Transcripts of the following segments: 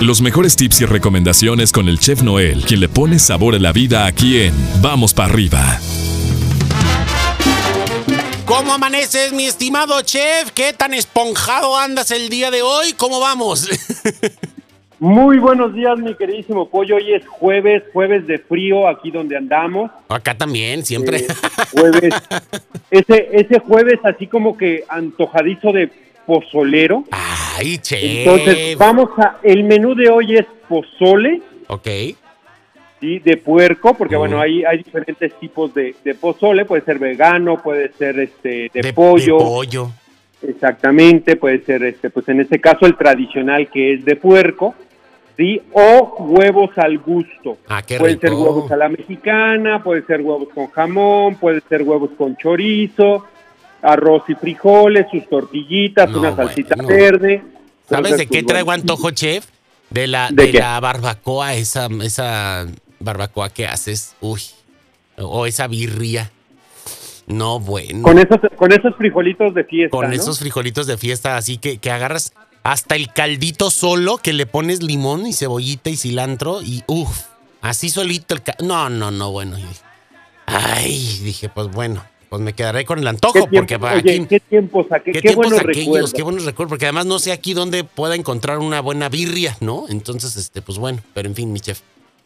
Los mejores tips y recomendaciones con el chef Noel, quien le pone sabor a la vida aquí en Vamos para arriba. ¿Cómo amaneces, mi estimado chef? ¿Qué tan esponjado andas el día de hoy? ¿Cómo vamos? Muy buenos días, mi queridísimo pollo. Hoy es jueves, jueves de frío, aquí donde andamos. Acá también, siempre. Eh, jueves. Ese, ese jueves así como que antojadizo de pozolero. Ay, chef. Entonces, vamos a. El menú de hoy es pozole. Ok. ¿sí? De puerco, porque Mm. bueno, hay, hay diferentes tipos de, de pozole. Puede ser vegano, puede ser este de, De- pollo. de pollo. Exactamente, puede ser este, pues en este caso el tradicional que es de puerco, ¿sí? O huevos al gusto. Ah, qué pueden ser huevos a la mexicana, puede ser huevos con jamón, puede ser huevos con chorizo, arroz y frijoles, sus tortillitas, No, una salsita bueno. verde. ¿Sabes de qué traigo antojo, chef? De la, ¿De la barbacoa, esa, esa barbacoa que haces. Uy. O esa birria. No, bueno. Con esos, con esos frijolitos de fiesta, con ¿no? esos frijolitos de fiesta, así que, que agarras hasta el caldito solo, que le pones limón y cebollita y cilantro y uff, así solito el No, no, no, bueno. Ay, dije, pues bueno, pues me quedaré con el ¿Qué antojo, tiempo- porque oye, aquí... qué tiempos, qué, ¿Qué, qué tiempos buenos aquellos? recuerdos. Qué buenos recuerdos, porque además no sé aquí dónde pueda encontrar una buena birria, ¿no? Entonces, este, pues bueno, pero en fin, mi chef.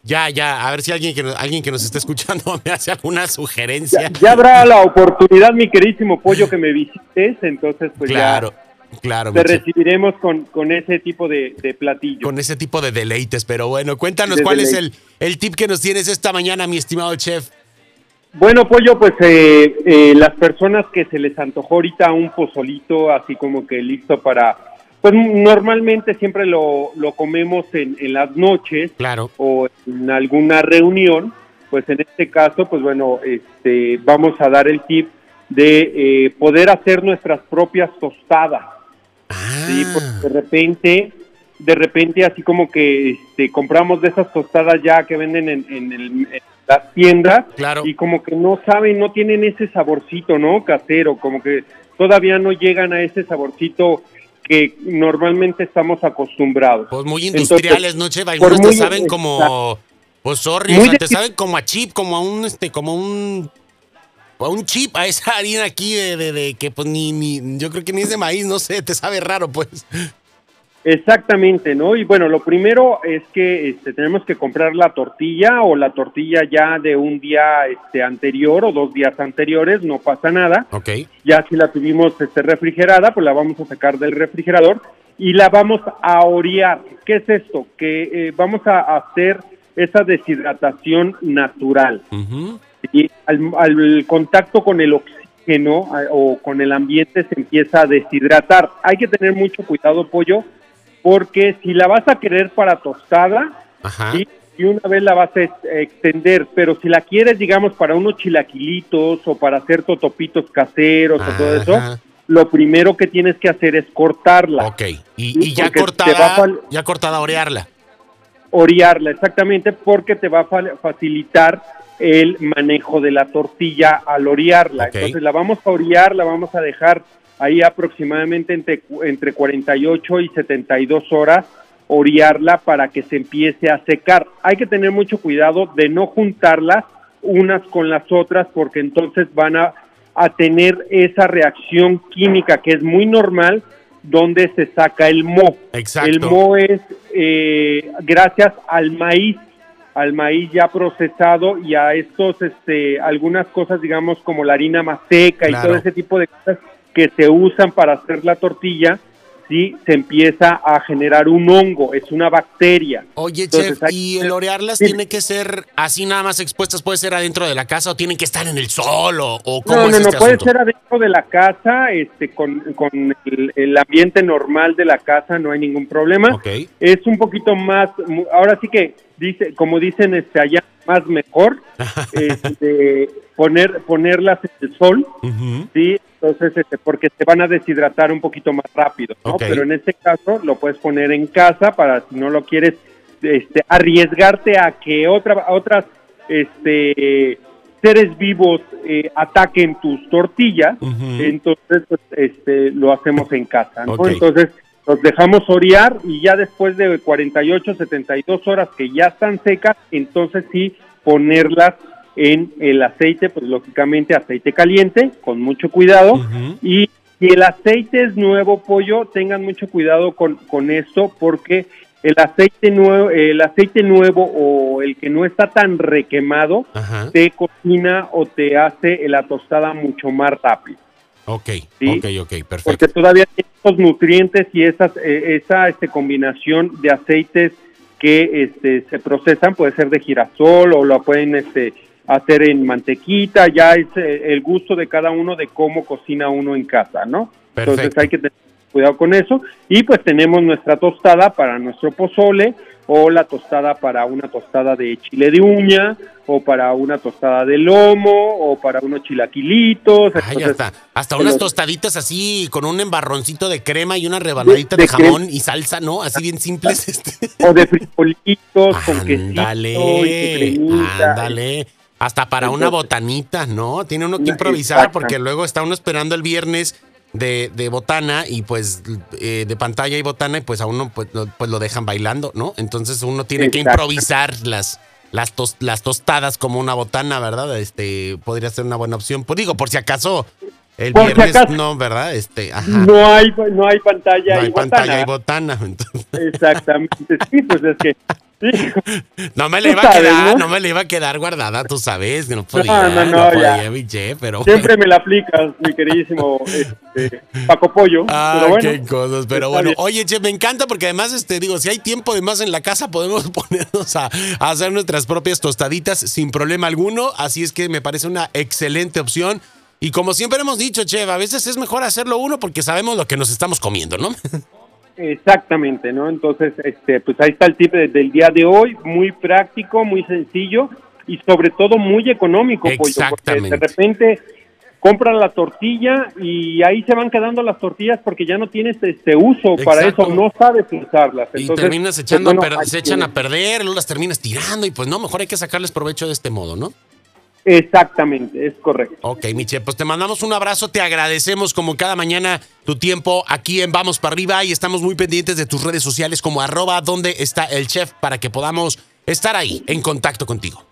Ya, ya, a ver si alguien que, alguien que nos esté escuchando me hace alguna sugerencia. Ya, ya habrá la oportunidad, mi queridísimo pollo, que me visites, entonces pues claro, ya claro, te recibiremos con, con ese tipo de, de platillo. con ese tipo de deleites. Pero bueno, cuéntanos De cuál es el, el tip que nos tienes esta mañana, mi estimado chef. Bueno, pollo, pues eh, eh, las personas que se les antojó ahorita un pozolito, así como que listo para... Pues normalmente siempre lo, lo comemos en, en las noches Claro. o en alguna reunión, pues en este caso, pues bueno, este, vamos a dar el tip de eh, poder hacer nuestras propias tostadas. Ah, Sí, porque de repente, de repente así como que este, compramos de esas tostadas ya que venden en, en el- en las tiendas Claro. y como que no saben, no tienen ese saborcito, ¿no? Casero, como que todavía no llegan a ese saborcito que normalmente estamos acostumbrados. pues muy Entonces, industriales, ¿no, por Algunos te saben como... Pues sorry, o sea, te saben como a chip, como a un, este, como un... A un chip, a esa harina aquí de, de, de que pues ni, ni, yo creo que ni es de maíz, no sé, te sabe raro, pues. Exactamente, ¿no? Y bueno, lo primero es que este, tenemos que comprar la tortilla o la tortilla ya de un día este, anterior o dos días anteriores, no pasa nada. Ok. Ya si la tuvimos este, refrigerada, pues la vamos a sacar del refrigerador y la vamos a orear. ¿Qué es esto? Que eh, vamos a hacer esa deshidratación natural. Y al, al contacto con el oxígeno a- o con el ambiente se empieza a deshidratar. Hay que tener mucho cuidado, pollo, porque si la vas a querer para tostada. ¿sí? y una vez la vas a ex- extender, pero si la quieres, digamos, para unos chilaquilitos o para hacer totopitos caseros o todo eso, lo primero que tienes que hacer es cortarla, Ok. Y, Sí, y ya cortada, a ya cortada, orearla. orearla, exactamente, porque te va a fa- facilitar el manejo de la tortilla al orearla. Entonces la vamos a orear, la vamos a dejar ahí aproximadamente entre, entre 48 y 72 horas, orearla para que se empiece a secar. Hay que tener mucho cuidado de no juntarlas unas con las otras porque entonces van a, a tener esa reacción química que es muy normal donde se saca el mo. Exacto. El mo es eh, gracias al maíz, al maíz ya procesado y a estos, este, algunas cosas, digamos, como la harina más seca Claro. y todo ese tipo de cosas que se usan para hacer la tortilla, sí, se empieza a generar un hongo, es una bacteria. Oye, Entonces, chef, ¿y el orearlas Sí. tiene que ser así nada más expuestas? ¿Puede ser adentro de la casa o tienen que estar en el sol? ¿O, o cómo No, es no, no, este puede asunto? ser adentro de la casa, este, con, con el, el ambiente normal de la casa, no hay ningún problema. Ok. Es un poquito más, ahora sí que dice, como dicen este allá, más mejor, este, poner, ponerlas en el sol, sí, entonces, este, porque se van a deshidratar un poquito más rápido, ¿no? Pero en este caso lo puedes poner en casa para si no lo quieres, este, arriesgarte a que otra, otras, este, seres vivos eh, ataquen tus tortillas, entonces, pues, este, lo hacemos en casa, ¿no? Entonces, los dejamos orear y ya después de 48, 72 horas que ya están secas, entonces sí ponerlas en el aceite, pues lógicamente aceite caliente, con mucho cuidado. Y si el aceite es nuevo, pollo, tengan mucho cuidado con, con esto porque el aceite nuevo, el aceite nuevo o el que no está tan requemado te cocina o te hace la tostada mucho más rápido. Ok, ok, ok, perfecto. Porque todavía tiene esos nutrientes y esas, eh, esa este, combinación de aceites que este, se procesan, puede ser de girasol o lo pueden este, hacer en mantequita, ya es eh, el gusto de cada uno de cómo cocina uno en casa, ¿no? Entonces hay que tener cuidado con eso. Y pues tenemos nuestra tostada para nuestro pozole o la tostada para una tostada de chile de uña o para una tostada de lomo o para unos chilaquilitos. Ay, hasta, hasta unas tostaditas así con un embarroncito de crema y una rebanadita de, jamón y salsa, ¿no? Así bien simples. Este. O de frijolitos con quesito Ándale, ándale. Hasta para una botanita, ¿no? Tiene uno que improvisar porque luego está uno esperando el viernes de, de botana y pues eh, de pantalla y botana y pues a uno pues, pues lo dejan bailando, ¿no? Entonces uno tiene que improvisar las, las, las tostadas como una botana, ¿verdad? Este podría ser una buena opción. Pues digo, por si acaso el viernes no, ¿verdad? Este, No hay no hay pantalla no hay pantalla y botana. Exactamente. Sí, pues es que no me le iba a quedar, ¿no? me le iba a quedar guardada, tú sabes, no podía, no, no, no, pero Siempre me la aplicas, mi queridísimo este, Paco Pollo. Ah, pero bueno, qué cosas, pero bueno, oye, che, me encanta porque además, este, digo, si hay tiempo de más en la casa, podemos ponernos a, a hacer nuestras propias tostaditas sin problema alguno, así es que me parece una excelente opción. Y como siempre hemos dicho, Che, a veces es mejor hacerlo uno porque sabemos lo que nos estamos comiendo, ¿no? Exactamente, ¿no? Entonces, este, pues ahí está el tip del día de hoy, muy práctico, muy sencillo y sobre todo muy económico, Exactamente. porque de repente compran la tortilla y ahí se van quedando las tortillas porque ya no tienes este uso para eso, no sabes usarlas. y terminas pues, echando se echan a perder, luego las terminas tirando y pues no, mejor hay que sacarles provecho de este modo, ¿no? Exactamente, es correcto. Ok, Miche, pues te mandamos un abrazo, te agradecemos como cada mañana tu tiempo aquí en Vamos para arriba y estamos muy pendientes de tus redes sociales como arroba donde está el chef para que podamos estar ahí en contacto contigo.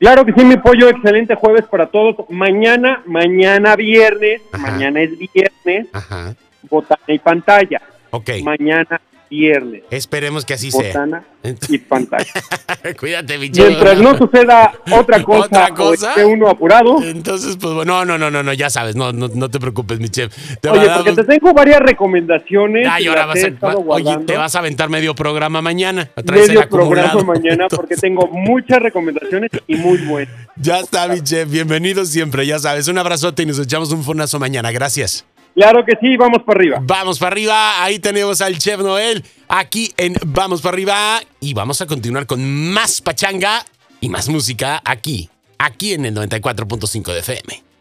Claro que sí, mi pollo, excelente jueves para todos. Mañana, mañana viernes, mañana es viernes, Ajá. botana y pantalla. Ok. Mañana viernes. Esperemos que así sea. y pantalla. Cuídate, mi Mientras no suceda otra cosa, ¿Otra cosa? esté uno apurado. Entonces, pues bueno, no, no, no, no, ya sabes, no, no, no te preocupes, mi chef. Te oye, porque te tengo varias recomendaciones. Ay, ahora vas a, oye, te vas a aventar medio programa mañana. Medio programa mañana porque tengo muchas recomendaciones y muy buenas. Ya está, mi chef, bienvenido siempre, ya sabes. Un abrazote y nos echamos un fonazo mañana. Gracias. Claro que sí, vamos para arriba. Vamos para arriba, ahí tenemos al Chef Noel aquí en Vamos para arriba y vamos a continuar con más pachanga y más música aquí, aquí en el 94.5 de FM.